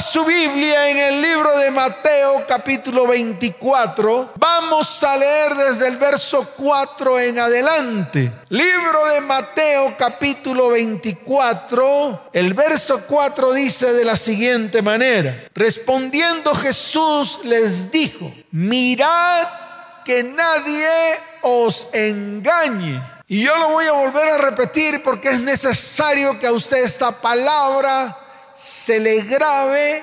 Su Biblia en el libro de Mateo capítulo 24. Vamos a leer desde el verso 4 en adelante. Libro de Mateo capítulo 24. El verso 4 dice de la siguiente manera. Respondiendo Jesús les dijo, mirad que nadie os engañe. Y yo lo voy a volver a repetir porque es necesario que a usted esta palabra se le grabe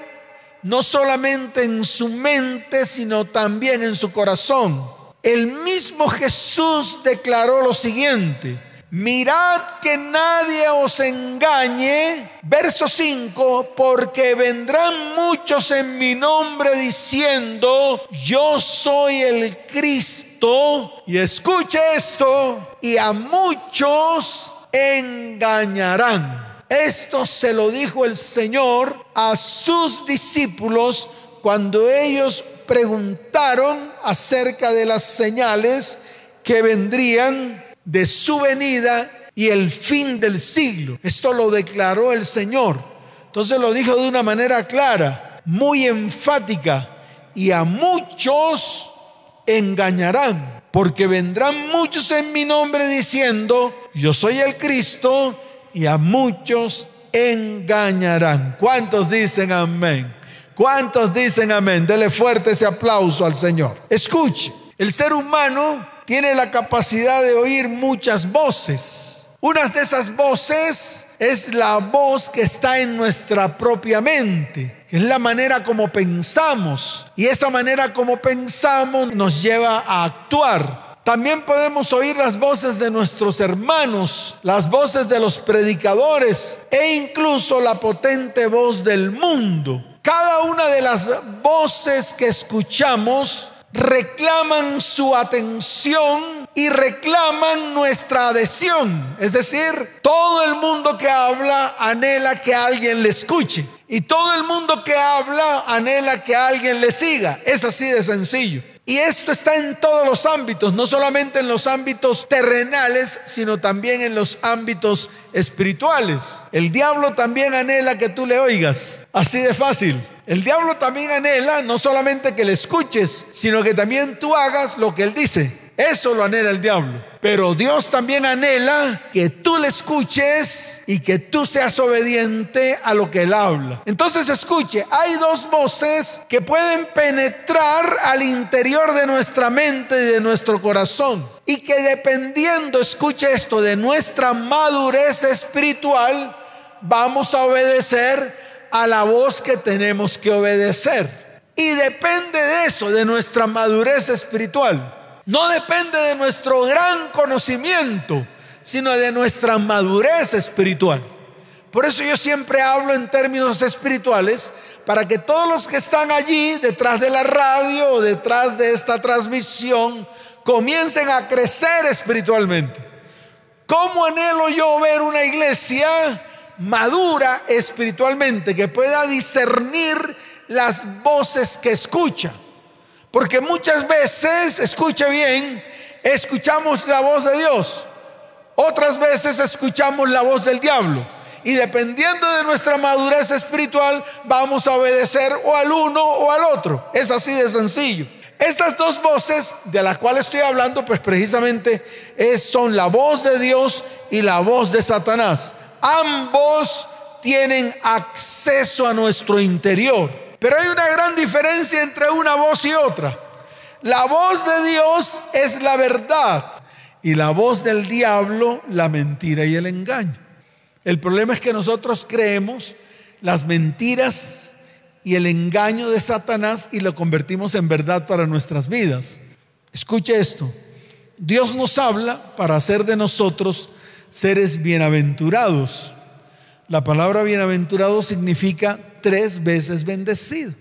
no solamente en su mente, sino también en su corazón. El mismo Jesús declaró lo siguiente, mirad que nadie os engañe, verso 5, porque vendrán muchos en mi nombre diciendo, yo soy el Cristo, y escuche esto, y a muchos engañarán. Esto se lo dijo el Señor a sus discípulos cuando ellos preguntaron acerca de las señales que vendrían de su venida y el fin del siglo. Esto lo declaró el Señor. Entonces lo dijo de una manera clara, muy enfática, y a muchos engañarán, porque vendrán muchos en mi nombre diciendo, yo soy el Cristo, y a muchos engañarán. ¿Cuántos dicen amén? ¿Cuántos dicen amén? Dele fuerte ese aplauso al Señor. Escuche, el ser humano tiene la capacidad de oír muchas voces. Una de esas voces es la voz que está en nuestra propia mente, que es la manera como pensamos. Y esa manera como pensamos nos lleva a actuar. También podemos oír las voces de nuestros hermanos, las voces de los predicadores e incluso la potente voz del mundo. Cada una de las voces que escuchamos reclaman su atención y reclaman nuestra adhesión. Es decir, todo el mundo que habla anhela que alguien le escuche. Y todo el mundo que habla anhela que alguien le siga. Es así de sencillo. Y esto está en todos los ámbitos, no solamente en los ámbitos terrenales, sino también en los ámbitos espirituales. El diablo también anhela que tú le oigas, así de fácil. El diablo también anhela no solamente que le escuches, sino que también tú hagas lo que él dice. Eso lo anhela el diablo. Pero Dios también anhela que tú le escuches y que tú seas obediente a lo que Él habla. Entonces escuche, hay dos voces que pueden penetrar al interior de nuestra mente y de nuestro corazón. Y que dependiendo, escuche esto, de nuestra madurez espiritual, vamos a obedecer a la voz que tenemos que obedecer. Y depende de eso, de nuestra madurez espiritual no depende de nuestro gran conocimiento, sino de nuestra madurez espiritual. Por eso yo siempre hablo en términos espirituales, para que todos los que están allí, detrás de la radio o detrás de esta transmisión, comiencen a crecer espiritualmente. ¿Cómo anhelo yo ver una iglesia madura espiritualmente, que pueda discernir las voces que escucha? Porque muchas veces, escuche bien, escuchamos la voz de Dios. Otras veces escuchamos la voz del diablo. Y dependiendo de nuestra madurez espiritual, vamos a obedecer o al uno o al otro. Es así de sencillo. Estas dos voces de las cuales estoy hablando, pues precisamente son la voz de Dios y la voz de Satanás. Ambos tienen acceso a nuestro interior. Pero hay una gran diferencia entre una voz y otra. La voz de Dios es la verdad y la voz del diablo la mentira y el engaño. El problema es que nosotros creemos las mentiras y el engaño de Satanás y lo convertimos en verdad para nuestras vidas. Escuche esto. Dios nos habla para hacer de nosotros seres bienaventurados. La palabra bienaventurado significa tres veces bendecido.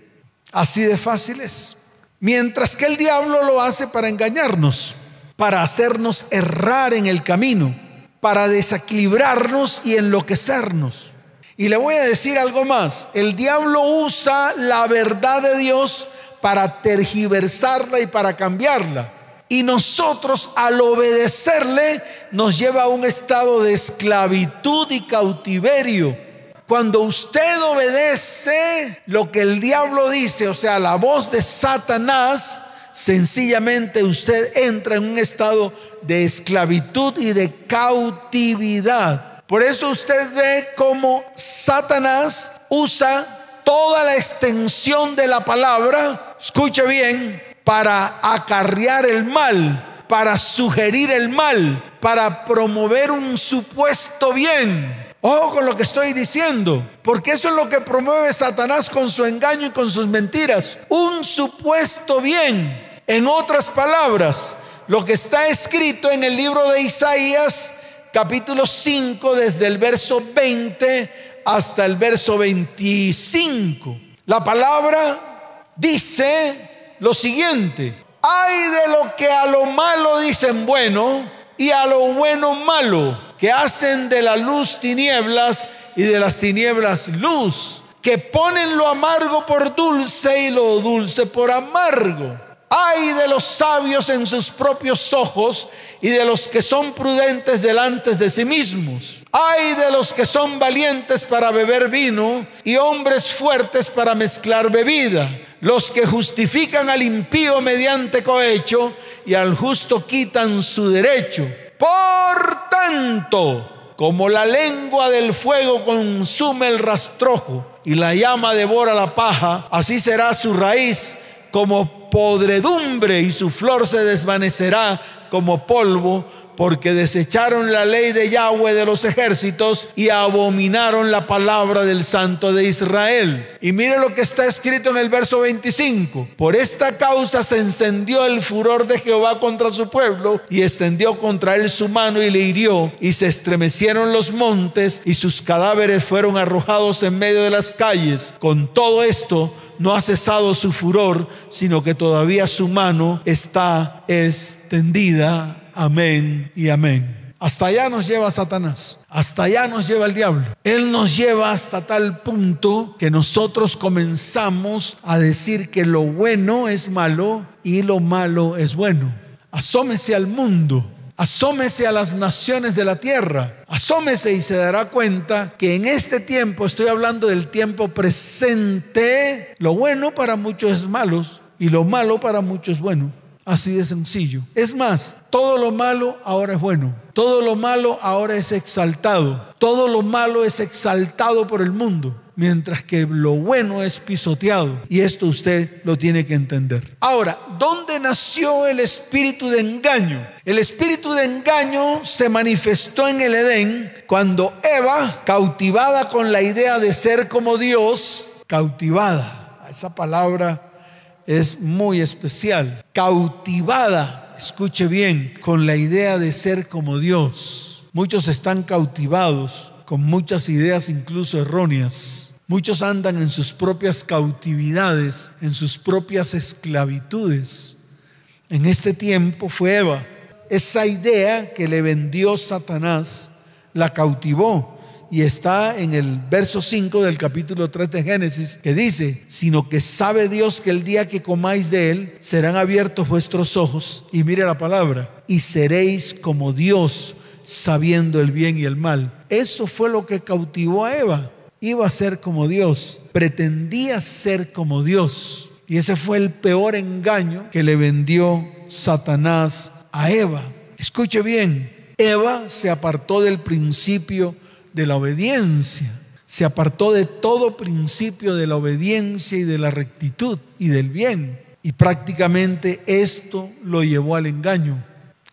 Así de fácil es. Mientras que el diablo lo hace para engañarnos, para hacernos errar en el camino, para desequilibrarnos y enloquecernos. Y le voy a decir algo más. El diablo usa la verdad de Dios para tergiversarla y para cambiarla. Y nosotros al obedecerle nos lleva a un estado de esclavitud y cautiverio Cuando usted obedece lo que el diablo dice, o sea, la voz de Satanás, sencillamente usted entra en un estado de esclavitud y de cautividad. Por eso usted ve cómo Satanás usa toda la extensión de la palabra, escuche bien, para acarrear el mal, para sugerir el mal, para promover un supuesto bien. Ojo con lo que estoy diciendo, porque eso es lo que promueve Satanás con su engaño y con sus mentiras. Un supuesto bien. En otras palabras, lo que está escrito en el libro de Isaías, capítulo 5, desde el verso 20 hasta el verso 25. La palabra dice lo siguiente, hay de lo que a lo malo dicen bueno y a lo bueno malo que hacen de la luz tinieblas y de las tinieblas luz, que ponen lo amargo por dulce y lo dulce por amargo. Ay de los sabios en sus propios ojos y de los que son prudentes delante de sí mismos. Ay de los que son valientes para beber vino y hombres fuertes para mezclar bebida. Los que justifican al impío mediante cohecho y al justo quitan su derecho por tanto, como la lengua del fuego consume el rastrojo y la llama devora la paja, así será su raíz como podredumbre y su flor se desvanecerá como polvo porque desecharon la ley de Yahweh de los ejércitos y abominaron la palabra del Santo de Israel. Y mire lo que está escrito en el verso 25. Por esta causa se encendió el furor de Jehová contra su pueblo y extendió contra él su mano y le hirió y se estremecieron los montes y sus cadáveres fueron arrojados en medio de las calles. Con todo esto, no ha cesado su furor, sino que todavía su mano está extendida amén y amén. Hasta allá nos lleva Satanás, hasta allá nos lleva el diablo. Él nos lleva hasta tal punto que nosotros comenzamos a decir que lo bueno es malo y lo malo es bueno. Asómese al mundo, asómese a las naciones de la tierra, asómese y se dará cuenta que en este tiempo, estoy hablando del tiempo presente, lo bueno para muchos es malo y lo malo para muchos es bueno. Así de sencillo. Es más, todo lo malo ahora es bueno. Todo lo malo ahora es exaltado. Todo lo malo es exaltado por el mundo. Mientras que lo bueno es pisoteado. Y esto usted lo tiene que entender. Ahora, ¿dónde nació el espíritu de engaño? El espíritu de engaño se manifestó en el Edén cuando Eva, cautivada con la idea de ser como Dios, cautivada. Esa palabra es muy especial. Cautivada, escuche bien, con la idea de ser como Dios. Muchos están cautivados con muchas ideas incluso erróneas. Muchos andan en sus propias cautividades, en sus propias esclavitudes. En este tiempo fue Eva. Esa idea que le vendió Satanás la cautivó y está en el verso 5 del capítulo 3 de Génesis, que dice, sino que sabe Dios que el día que comáis de él, serán abiertos vuestros ojos, y mire la palabra, y seréis como Dios, sabiendo el bien y el mal. Eso fue lo que cautivó a Eva. Iba a ser como Dios, pretendía ser como Dios. Y ese fue el peor engaño que le vendió Satanás a Eva. Escuche bien, Eva se apartó del principio de la obediencia. Se apartó de todo principio de la obediencia y de la rectitud y del bien. Y prácticamente esto lo llevó al engaño.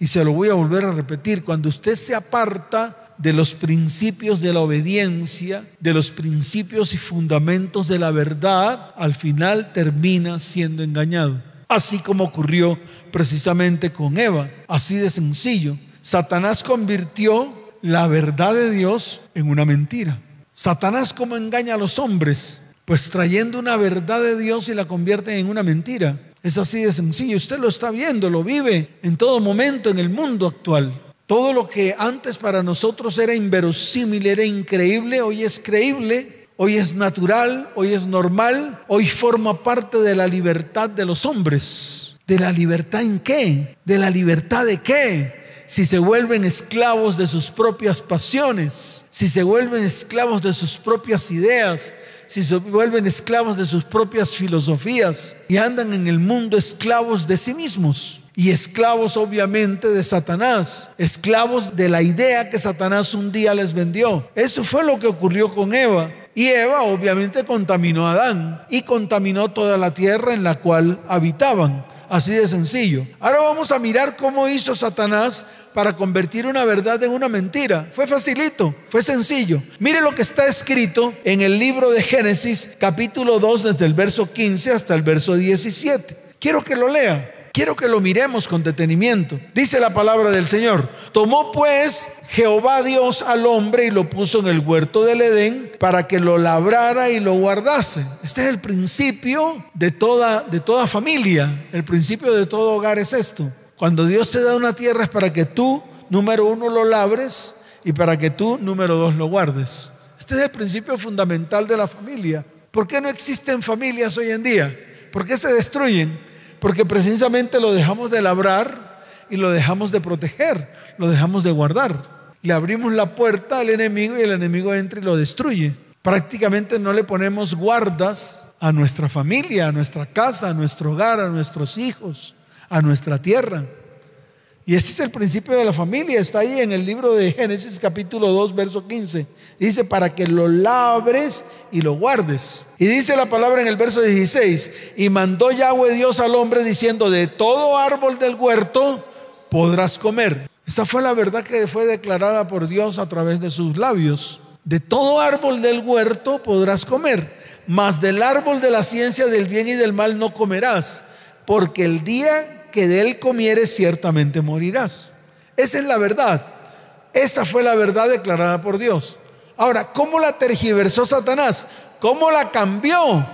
Y se lo voy a volver a repetir. Cuando usted se aparta de los principios de la obediencia, de los principios y fundamentos de la verdad, al final termina siendo engañado. Así como ocurrió precisamente con Eva. Así de sencillo. Satanás convirtió la verdad de Dios en una mentira. Satanás cómo engaña a los hombres, pues trayendo una verdad de Dios y la convierte en una mentira. Es así de sencillo. Usted lo está viendo, lo vive en todo momento en el mundo actual. Todo lo que antes para nosotros era inverosímil, era increíble, hoy es creíble, hoy es natural, hoy es normal, hoy forma parte de la libertad de los hombres. ¿De la libertad en qué? ¿De la libertad de qué? Si se vuelven esclavos de sus propias pasiones, si se vuelven esclavos de sus propias ideas, si se vuelven esclavos de sus propias filosofías y andan en el mundo esclavos de sí mismos y esclavos obviamente de Satanás, esclavos de la idea que Satanás un día les vendió. Eso fue lo que ocurrió con Eva. Y Eva obviamente contaminó a Adán y contaminó toda la tierra en la cual habitaban. Así de sencillo. Ahora vamos a mirar cómo hizo Satanás para convertir una verdad en una mentira. Fue facilito, fue sencillo. Mire lo que está escrito en el libro de Génesis capítulo 2 desde el verso 15 hasta el verso 17. Quiero que lo lea. Quiero que lo miremos con detenimiento. Dice la palabra del Señor. Tomó pues Jehová Dios al hombre y lo puso en el huerto del Edén para que lo labrara y lo guardase. Este es el principio de toda, de toda familia. El principio de todo hogar es esto. Cuando Dios te da una tierra es para que tú, número uno, lo labres y para que tú, número dos, lo guardes. Este es el principio fundamental de la familia. ¿Por qué no existen familias hoy en día? ¿Por qué se destruyen? Porque precisamente lo dejamos de labrar y lo dejamos de proteger, lo dejamos de guardar. Le abrimos la puerta al enemigo y el enemigo entra y lo destruye. Prácticamente no le ponemos guardas a nuestra familia, a nuestra casa, a nuestro hogar, a nuestros hijos, a nuestra tierra. Y este es el principio de la familia, está ahí en el libro de Génesis capítulo 2, verso 15. Dice, para que lo labres y lo guardes. Y dice la palabra en el verso 16, y mandó Yahweh Dios al hombre diciendo, de todo árbol del huerto podrás comer. Esa fue la verdad que fue declarada por Dios a través de sus labios. De todo árbol del huerto podrás comer, mas del árbol de la ciencia del bien y del mal no comerás, porque el día que de él comieres ciertamente morirás. Esa es la verdad. Esa fue la verdad declarada por Dios. Ahora, ¿cómo la tergiversó Satanás? ¿Cómo la cambió?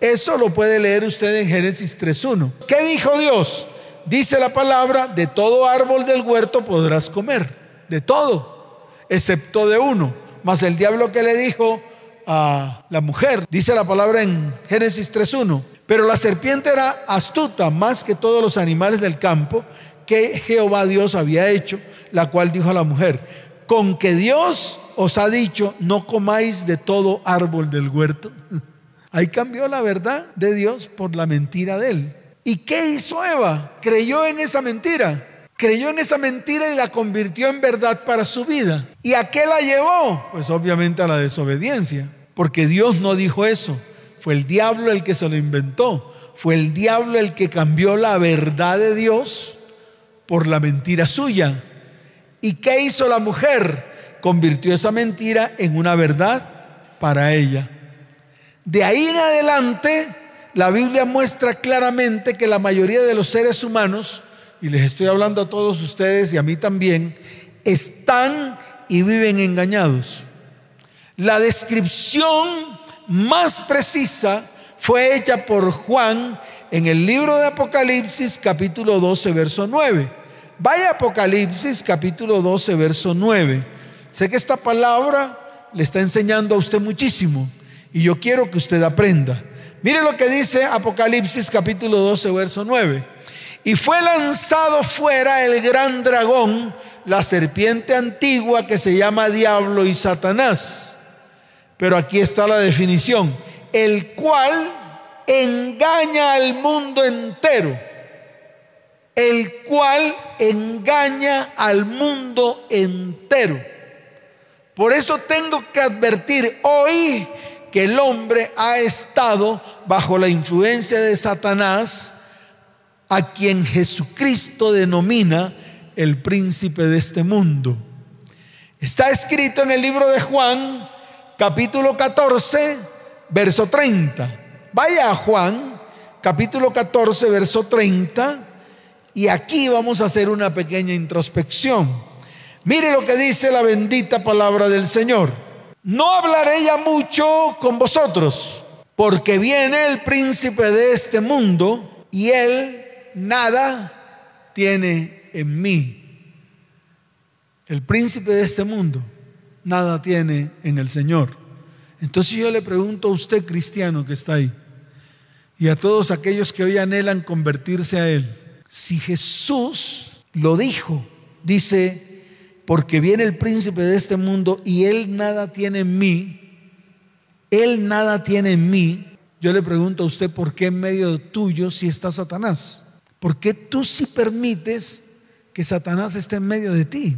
Eso lo puede leer usted en Génesis 3.1. ¿Qué dijo Dios? Dice la palabra, de todo árbol del huerto podrás comer, de todo, excepto de uno. Mas el diablo que le dijo a la mujer, dice la palabra en Génesis 3.1, pero la serpiente era astuta más que todos los animales del campo que Jehová Dios había hecho, la cual dijo a la mujer, con que Dios os ha dicho, no comáis de todo árbol del huerto. Ahí cambió la verdad de Dios por la mentira de él. ¿Y qué hizo Eva? Creyó en esa mentira. Creyó en esa mentira y la convirtió en verdad para su vida. ¿Y a qué la llevó? Pues obviamente a la desobediencia, porque Dios no dijo eso. Fue el diablo el que se lo inventó. Fue el diablo el que cambió la verdad de Dios por la mentira suya. ¿Y qué hizo la mujer? Convirtió esa mentira en una verdad para ella. De ahí en adelante, la Biblia muestra claramente que la mayoría de los seres humanos, y les estoy hablando a todos ustedes y a mí también, están y viven engañados. La descripción más precisa fue hecha por Juan en el libro de Apocalipsis capítulo 12, verso 9. Vaya Apocalipsis capítulo 12, verso 9. Sé que esta palabra le está enseñando a usted muchísimo y yo quiero que usted aprenda. Mire lo que dice Apocalipsis capítulo 12, verso 9. Y fue lanzado fuera el gran dragón, la serpiente antigua que se llama Diablo y Satanás pero aquí está la definición, el cual engaña al mundo entero, el cual engaña al mundo entero. Por eso tengo que advertir hoy que el hombre ha estado bajo la influencia de Satanás, a quien Jesucristo denomina el príncipe de este mundo. Está escrito en el libro de Juan, capítulo 14, verso 30. Vaya a Juan, capítulo 14, verso 30, y aquí vamos a hacer una pequeña introspección. Mire lo que dice la bendita palabra del Señor. No hablaré ya mucho con vosotros, porque viene el príncipe de este mundo y él nada tiene en mí. El príncipe de este mundo nada tiene en el Señor. Entonces yo le pregunto a usted, cristiano que está ahí, y a todos aquellos que hoy anhelan convertirse a Él, si Jesús lo dijo dice, porque viene el príncipe de este mundo y él nada tiene en mí, él nada tiene en mí. Yo le pregunto a usted, ¿por qué en medio tuyo si está Satanás? ¿Por qué tú si permites que Satanás esté en medio de ti?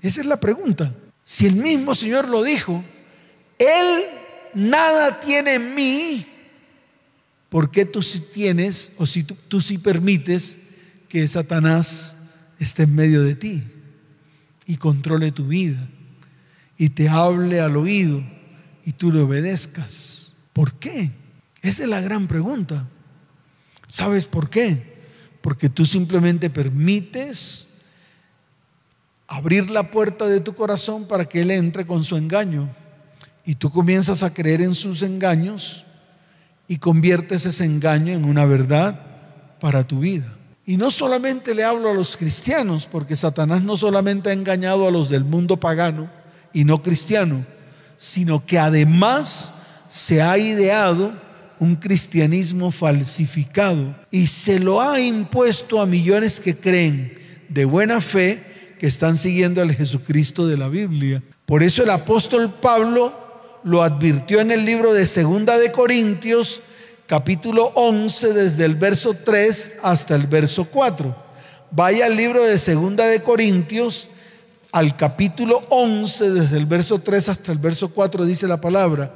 Esa es la pregunta. Si el mismo Señor lo dijo, Él nada tiene en mí, ¿por qué tú sí tienes o si tú, tú sí permites que Satanás esté en medio de ti y controle tu vida y te hable al oído y tú le obedezcas? ¿Por qué? Esa es la gran pregunta. ¿Sabes por qué? Porque tú simplemente permites abrir la puerta de tu corazón para que Él entre con su engaño. Y tú comienzas a creer en sus engaños y conviertes ese engaño en una verdad para tu vida. Y no solamente le hablo a los cristianos, porque Satanás no solamente ha engañado a los del mundo pagano y no cristiano, sino que además se ha ideado un cristianismo falsificado y se lo ha impuesto a millones que creen de buena fe que están siguiendo al Jesucristo de la Biblia. Por eso el apóstol Pablo lo advirtió en el libro de Segunda de Corintios, capítulo 11, desde el verso 3 hasta el verso 4. Vaya al libro de Segunda de Corintios, al capítulo 11, desde el verso 3 hasta el verso 4, dice la palabra.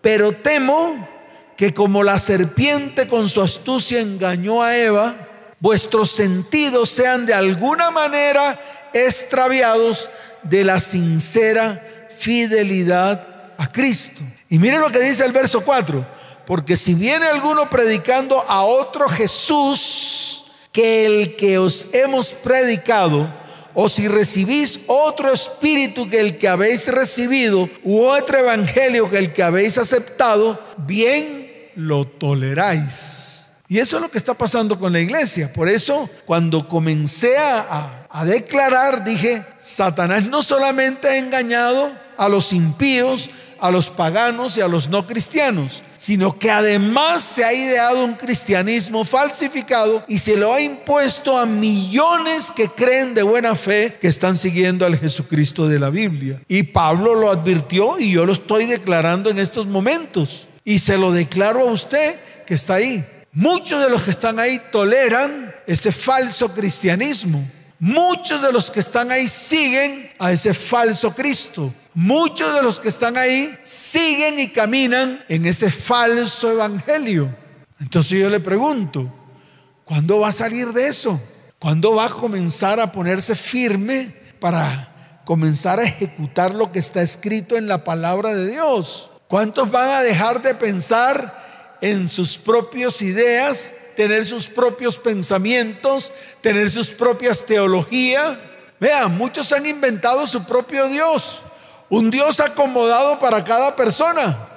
Pero temo que como la serpiente con su astucia engañó a Eva, vuestros sentidos sean de alguna manera extraviados de la sincera fidelidad a Cristo. Y miren lo que dice el verso 4, porque si viene alguno predicando a otro Jesús que el que os hemos predicado, o si recibís otro espíritu que el que habéis recibido, u otro evangelio que el que habéis aceptado, bien lo toleráis. Y eso es lo que está pasando con la iglesia. Por eso, cuando comencé a, a, declarar, dije, Satanás no solamente ha engañado a los impíos, a los paganos y a los no cristianos, sino que además se ha ideado un cristianismo falsificado y se lo ha impuesto a millones que creen de buena fe que están siguiendo al Jesucristo de la Biblia. Y Pablo lo advirtió y yo lo estoy declarando en estos momentos. Y se lo declaro a usted que está ahí. Muchos de los que están ahí toleran ese falso cristianismo. Muchos de los que están ahí siguen a ese falso Cristo. Muchos de los que están ahí siguen y caminan en ese falso evangelio. Entonces yo le pregunto, ¿cuándo va a salir de eso? ¿Cuándo va a comenzar a ponerse firme para comenzar a ejecutar lo que está escrito en la palabra de Dios? ¿Cuántos van a dejar de pensar en sus propias ideas, tener sus propios pensamientos, tener sus propias teologías. Vean, muchos han inventado su propio Dios, un Dios acomodado para cada persona.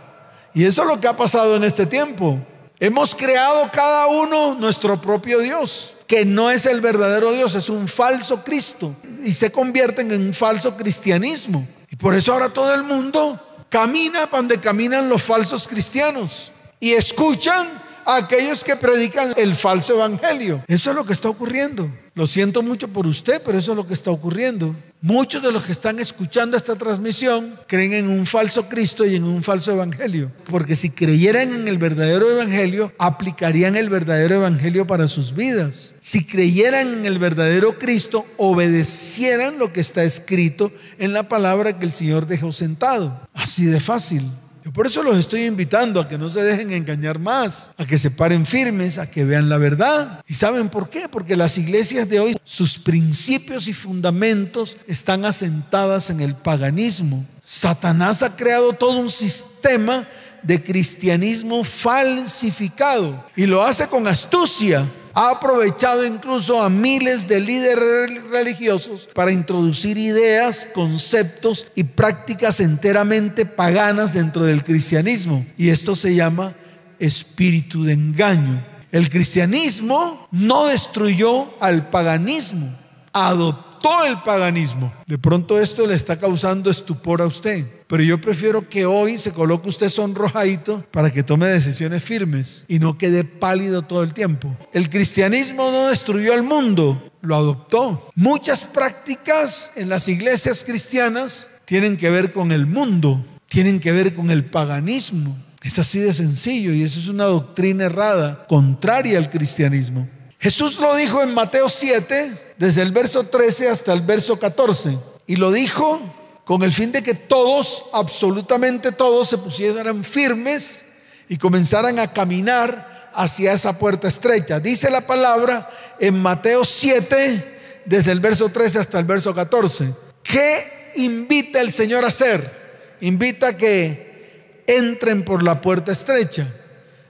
Y eso es lo que ha pasado en este tiempo. Hemos creado cada uno nuestro propio Dios, que no es el verdadero Dios, es un falso Cristo. Y se convierten en un falso cristianismo. Y por eso ahora todo el mundo camina donde caminan los falsos cristianos y escuchan a aquellos que predican el falso evangelio. Eso es lo que está ocurriendo. Lo siento mucho por usted, pero eso es lo que está ocurriendo. Muchos de los que están escuchando esta transmisión creen en un falso Cristo y en un falso evangelio. Porque si creyeran en el verdadero evangelio, aplicarían el verdadero evangelio para sus vidas. Si creyeran en el verdadero Cristo, obedecieran lo que está escrito en la palabra que el Señor dejó sentado. Así de fácil. Yo por eso los estoy invitando a que no se dejen engañar más, a que se paren firmes, a que vean la verdad. ¿Y saben por qué? Porque las iglesias de hoy, sus principios y fundamentos están asentadas en el paganismo. Satanás ha creado todo un sistema de cristianismo falsificado y lo hace con astucia ha aprovechado incluso a miles de líderes religiosos para introducir ideas, conceptos y prácticas enteramente paganas dentro del cristianismo. Y esto se llama espíritu de engaño. El cristianismo no destruyó al paganismo, adoptó el paganismo. De pronto esto le está causando estupor a usted. Pero yo prefiero que hoy se coloque usted sonrojadito para que tome decisiones firmes y no quede pálido todo el tiempo. El cristianismo no destruyó al mundo, lo adoptó. Muchas prácticas en las iglesias cristianas tienen que ver con el mundo, tienen que ver con el paganismo. Es así de sencillo y eso es una doctrina errada, contraria al cristianismo. Jesús lo dijo en Mateo 7, desde el verso 13 hasta el verso 14, y lo dijo con el fin de que todos, absolutamente todos, se pusieran firmes y comenzaran a caminar hacia esa puerta estrecha. Dice la palabra en Mateo 7, desde el verso 13 hasta el verso 14. ¿Qué invita el Señor a hacer? Invita a que entren por la puerta estrecha.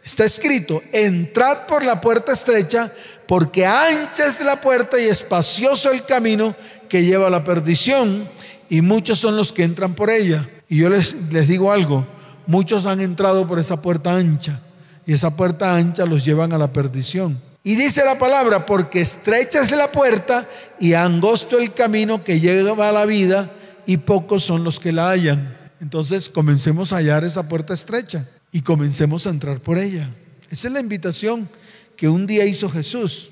Está escrito, entrad por la puerta estrecha, porque ancha es la puerta y espacioso el camino que lleva a la perdición, y muchos son los que entran por ella. Y yo les, les digo algo, muchos han entrado por esa puerta ancha, y esa puerta ancha los llevan a la perdición. Y dice la palabra, porque estrecha es la puerta y angosto el camino que lleva a la vida, y pocos son los que la hallan. Entonces comencemos a hallar esa puerta estrecha y comencemos a entrar por ella. Esa es la invitación que un día hizo Jesús.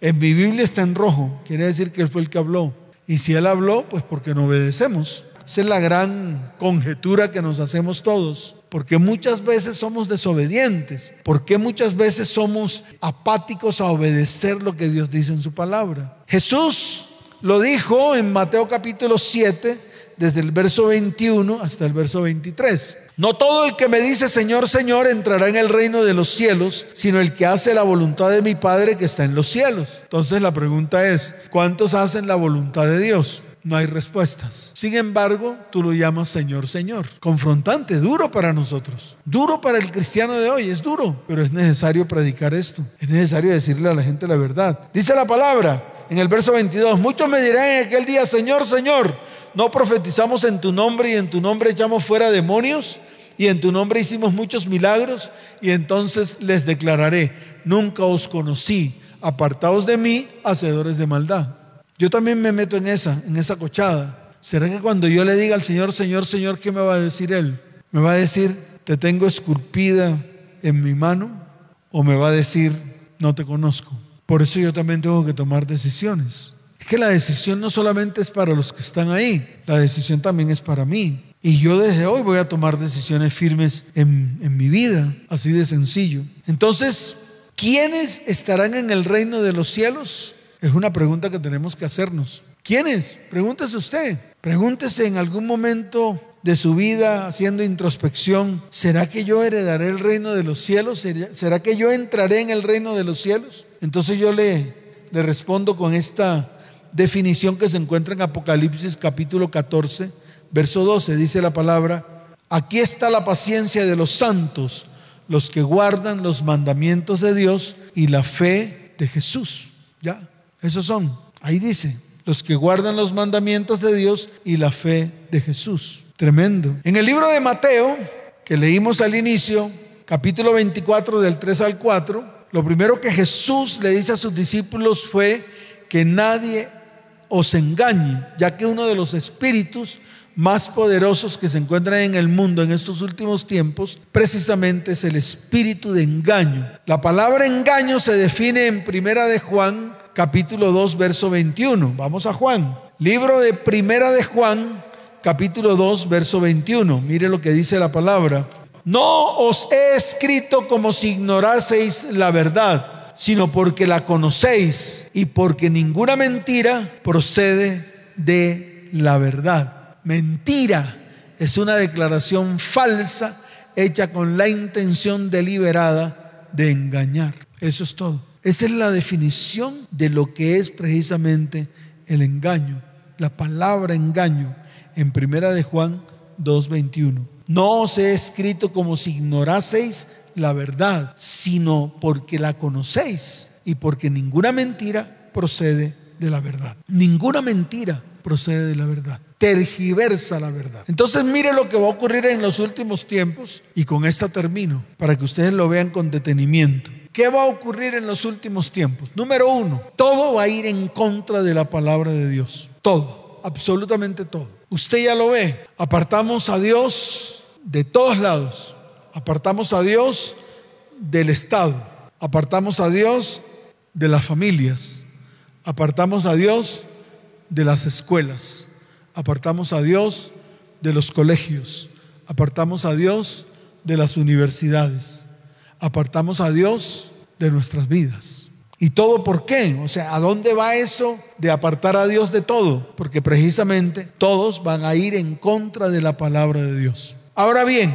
En mi Biblia está en rojo, quiere decir que Él fue el que habló. Y si Él habló, pues porque no obedecemos. Esa es la gran conjetura que nos hacemos todos. Porque muchas veces somos desobedientes. Porque muchas veces somos apáticos a obedecer lo que Dios dice en su palabra. Jesús lo dijo en Mateo capítulo 7, desde el verso 21 hasta el verso 23. No todo el que me dice Señor, Señor entrará en el reino de los cielos, sino el que hace la voluntad de mi Padre que está en los cielos. Entonces la pregunta es, ¿cuántos hacen la voluntad de Dios? No hay respuestas. Sin embargo, tú lo llamas Señor, Señor. Confrontante, duro para nosotros. Duro para el cristiano de hoy, es duro. Pero es necesario predicar esto. Es necesario decirle a la gente la verdad. Dice la palabra en el verso 22, muchos me dirán en aquel día, Señor, Señor, ¿no profetizamos en tu nombre y en tu nombre echamos fuera demonios? y en tu nombre hicimos muchos milagros, y entonces les declararé, nunca os conocí, apartaos de mí, hacedores de maldad. Yo también me meto en esa, en esa cochada. ¿Será que cuando yo le diga al Señor, Señor, Señor, qué me va a decir Él? ¿Me va a decir, te tengo esculpida en mi mano? ¿O me va a decir, no te conozco? Por eso yo también tengo que tomar decisiones. Que la decisión no solamente es para los que están ahí, la decisión también es para mí. Y yo desde hoy voy a tomar decisiones firmes en, en, mi vida, así de sencillo. Entonces, ¿quiénes estarán en el reino de los cielos? Es una pregunta que tenemos que hacernos. ¿Quiénes? Pregúntese usted. Pregúntese en algún momento de su vida haciendo introspección, ¿será que yo heredaré el reino de los cielos? ¿Será que yo entraré en el reino de los cielos? Entonces yo le, le respondo con esta definición que se encuentra en Apocalipsis capítulo 14 Verso 12 dice la palabra, aquí está la paciencia de los santos, los que guardan los mandamientos de Dios y la fe de Jesús. Ya, esos son. Ahí dice, los que guardan los mandamientos de Dios y la fe de Jesús. Tremendo. En el libro de Mateo, que leímos al inicio, capítulo 24 del 3 al 4, lo primero que Jesús le dice a sus discípulos fue que nadie os engañe, ya que uno de los espíritus más poderosos que se encuentran en el mundo en estos últimos tiempos, precisamente es el espíritu de engaño. La palabra engaño se define en Primera de Juan, capítulo 2, verso 21. Vamos a Juan. Libro de Primera de Juan, capítulo 2, verso 21. Mire lo que dice la palabra. No os he escrito como si ignoraseis la verdad, sino porque la conocéis y porque ninguna mentira procede de la verdad mentira, es una declaración falsa hecha con la intención deliberada de engañar. Eso es todo. Esa es la definición de lo que es precisamente el engaño, la palabra engaño en Primera de Juan 2:21. No os he escrito como si ignoraseis la verdad, sino porque la conocéis y porque ninguna mentira procede de la verdad. Ninguna mentira procede de la verdad tergiversa la verdad. Entonces mire lo que va a ocurrir en los últimos tiempos y con esta termino para que ustedes lo vean con detenimiento. ¿Qué va a ocurrir en los últimos tiempos? Número uno, todo va a ir en contra de la palabra de Dios. Todo, absolutamente todo. Usted ya lo ve. Apartamos a Dios de todos lados. Apartamos a Dios del Estado. Apartamos a Dios de las familias Apartamos a Dios de las escuelas, apartamos a Dios de los colegios, apartamos a Dios de las universidades, apartamos a Dios de nuestras vidas. ¿Y todo por qué? O sea, ¿a dónde va eso de apartar a Dios de todo? Porque precisamente todos van a ir en contra de la palabra de Dios. Ahora bien,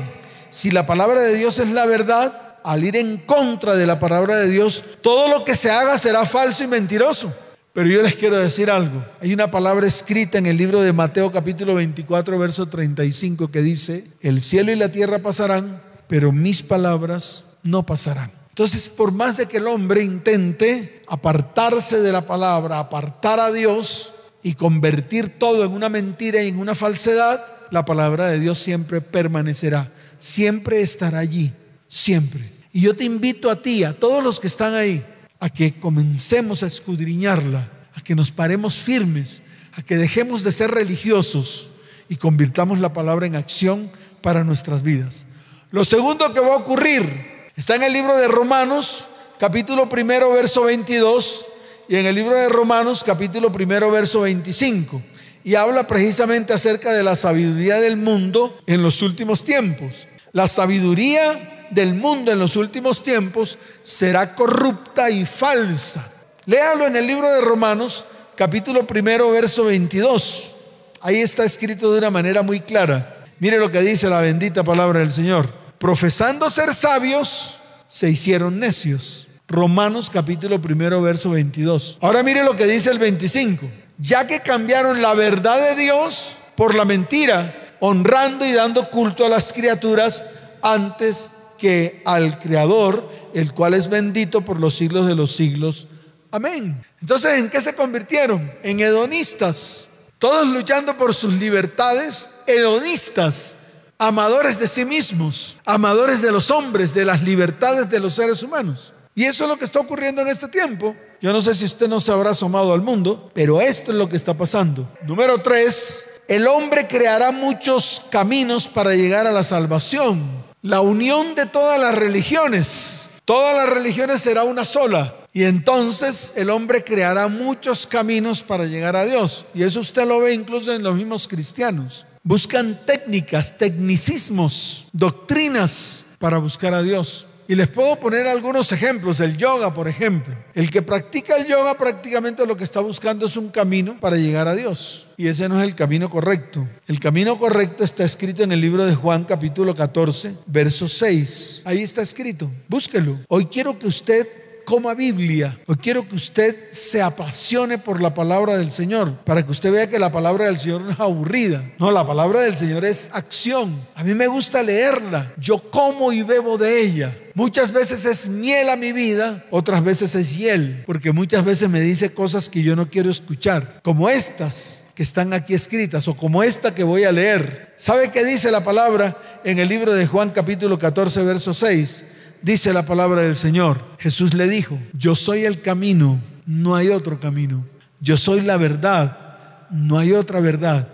si la palabra de Dios es la verdad, al ir en contra de la palabra de Dios, todo lo que se haga será falso y mentiroso. Pero yo les quiero decir algo. Hay una palabra escrita en el libro de Mateo capítulo 24, verso 35 que dice, el cielo y la tierra pasarán, pero mis palabras no pasarán. Entonces, por más de que el hombre intente apartarse de la palabra, apartar a Dios y convertir todo en una mentira y en una falsedad, la palabra de Dios siempre permanecerá, siempre estará allí, siempre. Y yo te invito a ti, a todos los que están ahí, a que comencemos a escudriñarla, a que nos paremos firmes, a que dejemos de ser religiosos y convirtamos la palabra en acción para nuestras vidas. Lo segundo que va a ocurrir está en el libro de Romanos, capítulo primero, verso 22, y en el libro de Romanos, capítulo primero, verso 25. Y habla precisamente acerca de la sabiduría del mundo en los últimos tiempos. La sabiduría del mundo en los últimos tiempos será corrupta y falsa. Léalo en el libro de Romanos, capítulo primero, verso 22. Ahí está escrito de una manera muy clara. Mire lo que dice la bendita palabra del Señor. Profesando ser sabios, se hicieron necios. Romanos capítulo primero, verso 22. Ahora mire lo que dice el 25. Ya que cambiaron la verdad de Dios por la mentira, honrando y dando culto a las criaturas antes que al Creador, el cual es bendito por los siglos de los siglos. Amén. Entonces, ¿en qué se convirtieron? En hedonistas. Todos luchando por sus libertades, hedonistas, amadores de sí mismos, amadores de los hombres, de las libertades de los seres humanos. Y eso es lo que está ocurriendo en este tiempo. Yo no sé si usted no se habrá asomado al mundo, pero esto es lo que está pasando. Número tres, el hombre creará muchos caminos para llegar a la salvación la unión de todas las religiones. Todas las religiones será una sola. Y entonces el hombre creará muchos caminos para llegar a Dios. Y eso usted lo ve incluso en los mismos cristianos. Buscan técnicas, tecnicismos, doctrinas para buscar a Dios. Y les puedo poner algunos ejemplos. El yoga, por ejemplo. El que practica el yoga prácticamente lo que está buscando es un camino para llegar a Dios. Y ese no es el camino correcto. El camino correcto está escrito en el libro de Juan capítulo 14, verso 6. Ahí está escrito. Búsquelo. Hoy quiero que usted coma Biblia. Hoy quiero que usted se apasione por la palabra del Señor, para que usted vea que la palabra del Señor no es aburrida. No, la palabra del Señor es acción. A mí me gusta leerla. Yo como y bebo de ella. Muchas veces es miel a mi vida, otras veces es hiel, porque muchas veces me dice cosas que yo no quiero escuchar, como estas que están aquí escritas o como esta que voy a leer. ¿Sabe qué dice la palabra en el libro de Juan capítulo 14, verso 6? Dice la palabra del Señor. Jesús le dijo, yo soy el camino, no hay otro camino. Yo soy la verdad, no hay otra verdad.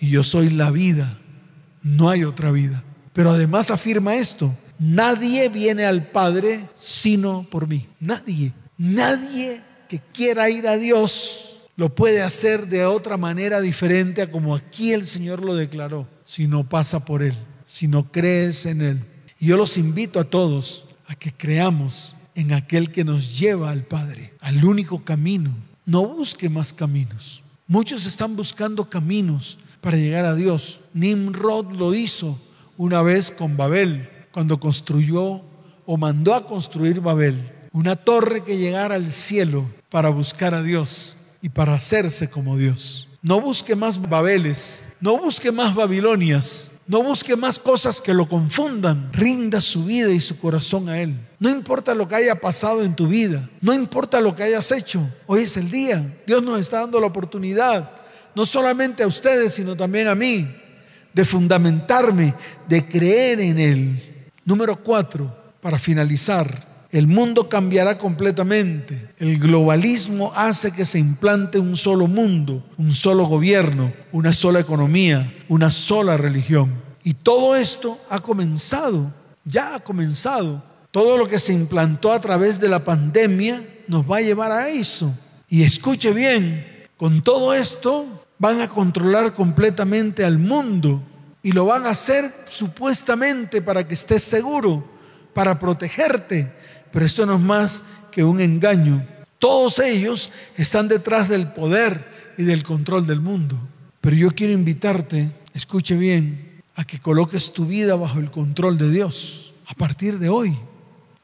Y yo soy la vida, no hay otra vida. Pero además afirma esto, nadie viene al Padre sino por mí. Nadie, nadie que quiera ir a Dios lo puede hacer de otra manera diferente a como aquí el Señor lo declaró, si no pasa por Él, si no crees en Él. Y yo los invito a todos a que creamos en aquel que nos lleva al Padre, al único camino. No busque más caminos. Muchos están buscando caminos para llegar a Dios. Nimrod lo hizo una vez con Babel, cuando construyó o mandó a construir Babel, una torre que llegara al cielo para buscar a Dios y para hacerse como Dios. No busque más Babeles, no busque más Babilonias, no busque más cosas que lo confundan. Rinda su vida y su corazón a Él. No importa lo que haya pasado en tu vida. No importa lo que hayas hecho. Hoy es el día. Dios nos está dando la oportunidad. No solamente a ustedes, sino también a mí. De fundamentarme, de creer en Él. Número cuatro, para finalizar. El mundo cambiará completamente. El globalismo hace que se implante un solo mundo, un solo gobierno, una sola economía, una sola religión. Y todo esto ha comenzado, ya ha comenzado. Todo lo que se implantó a través de la pandemia nos va a llevar a eso. Y escuche bien, con todo esto van a controlar completamente al mundo y lo van a hacer supuestamente para que estés seguro, para protegerte. Pero esto no es más que un engaño. Todos ellos están detrás del poder y del control del mundo. Pero yo quiero invitarte, escuche bien, a que coloques tu vida bajo el control de Dios a partir de hoy.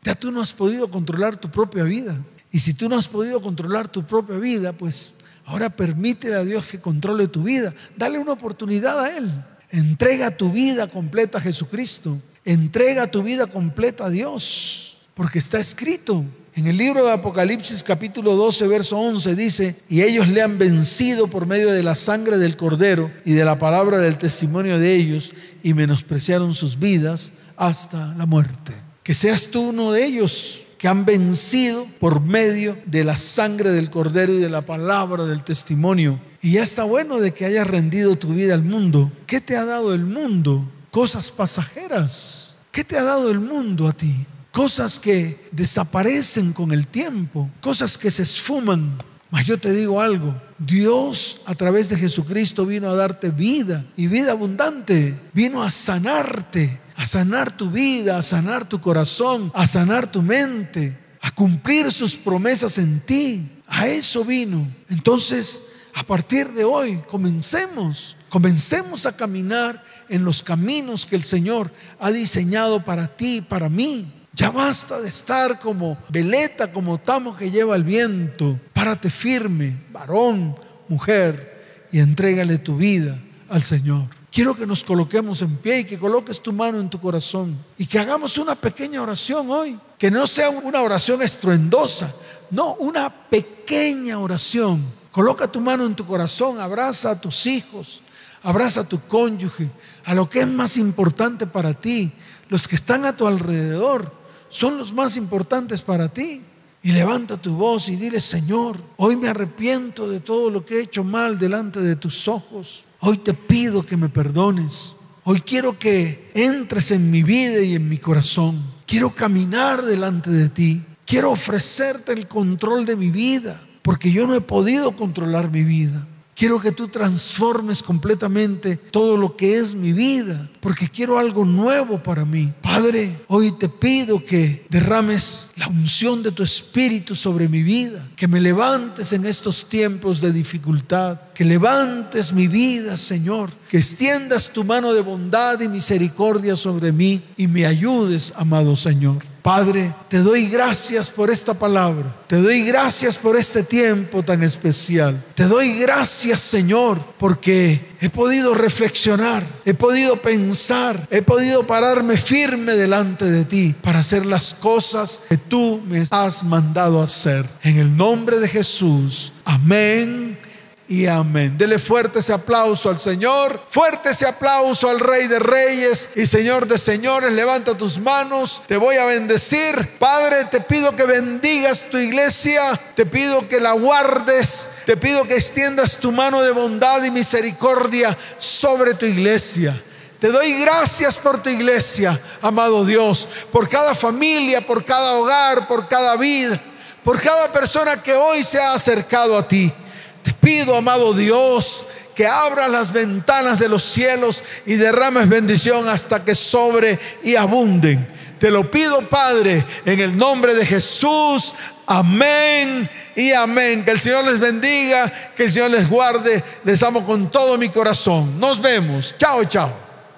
Ya tú no has podido controlar tu propia vida. Y si tú no has podido controlar tu propia vida, pues ahora permítele a Dios que controle tu vida. Dale una oportunidad a Él. Entrega tu vida completa a Jesucristo. Entrega tu vida completa a Dios. Porque está escrito en el libro de Apocalipsis capítulo 12, verso 11 dice, y ellos le han vencido por medio de la sangre del cordero y de la palabra del testimonio de ellos y menospreciaron sus vidas hasta la muerte. Que seas tú uno de ellos que han vencido por medio de la sangre del cordero y de la palabra del testimonio. Y ya está bueno de que hayas rendido tu vida al mundo. ¿Qué te ha dado el mundo? Cosas pasajeras. ¿Qué te ha dado el mundo a ti? Cosas que desaparecen con el tiempo, cosas que se esfuman. Mas yo te digo algo, Dios a través de Jesucristo vino a darte vida y vida abundante, vino a sanarte, a sanar tu vida, a sanar tu corazón, a sanar tu mente, a cumplir sus promesas en ti. A eso vino. Entonces, a partir de hoy, comencemos, comencemos a caminar en los caminos que el Señor ha diseñado para ti y para mí. Ya basta de estar como veleta, como tamo que lleva el viento. Párate firme, varón, mujer, y entrégale tu vida al Señor. Quiero que nos coloquemos en pie y que coloques tu mano en tu corazón y que hagamos una pequeña oración hoy. Que no sea una oración estruendosa, no, una pequeña oración. Coloca tu mano en tu corazón, abraza a tus hijos, abraza a tu cónyuge, a lo que es más importante para ti, los que están a tu alrededor son los más importantes para ti. Y levanta tu voz y dile, Señor, hoy me arrepiento de todo lo que he hecho mal delante de tus ojos. Hoy te pido que me perdones. Hoy quiero que entres en mi vida y en mi corazón. Quiero caminar delante de ti. Quiero ofrecerte el control de mi vida, porque yo no he podido controlar mi vida. Quiero que tú transformes completamente todo lo que es mi vida, porque quiero algo nuevo para mí. Padre, hoy te pido que derrames la unción de tu espíritu sobre mi vida, que me levantes en estos tiempos de dificultad, que levantes mi vida, Señor, que extiendas tu mano de bondad y misericordia sobre mí y me ayudes, amado Señor. Padre, te doy gracias por esta palabra. Te doy gracias por este tiempo tan especial. Te doy gracias, Señor, porque he podido reflexionar, he podido pensar, he podido pararme firme delante de ti para hacer las cosas que tú me has mandado hacer. En el nombre de Jesús. Amén y amén. Dele fuerte ese aplauso al Señor, fuerte ese aplauso al Rey de Reyes y Señor de Señores. Levanta tus manos, te voy a bendecir. Padre, te pido que bendigas tu iglesia, te pido que la guardes, te pido que extiendas tu mano de bondad y misericordia sobre tu iglesia. Te doy gracias por tu iglesia, amado Dios, por cada familia, por cada hogar, por cada vida, por cada persona que hoy se ha acercado a ti. Te pido, amado Dios, que abras las ventanas de los cielos y derrames bendición hasta que sobre y abunden. Te lo pido, Padre, en el nombre de Jesús. Amén y amén. Que el Señor les bendiga, que el Señor les guarde. Les amo con todo mi corazón. Nos vemos. Chao, chao.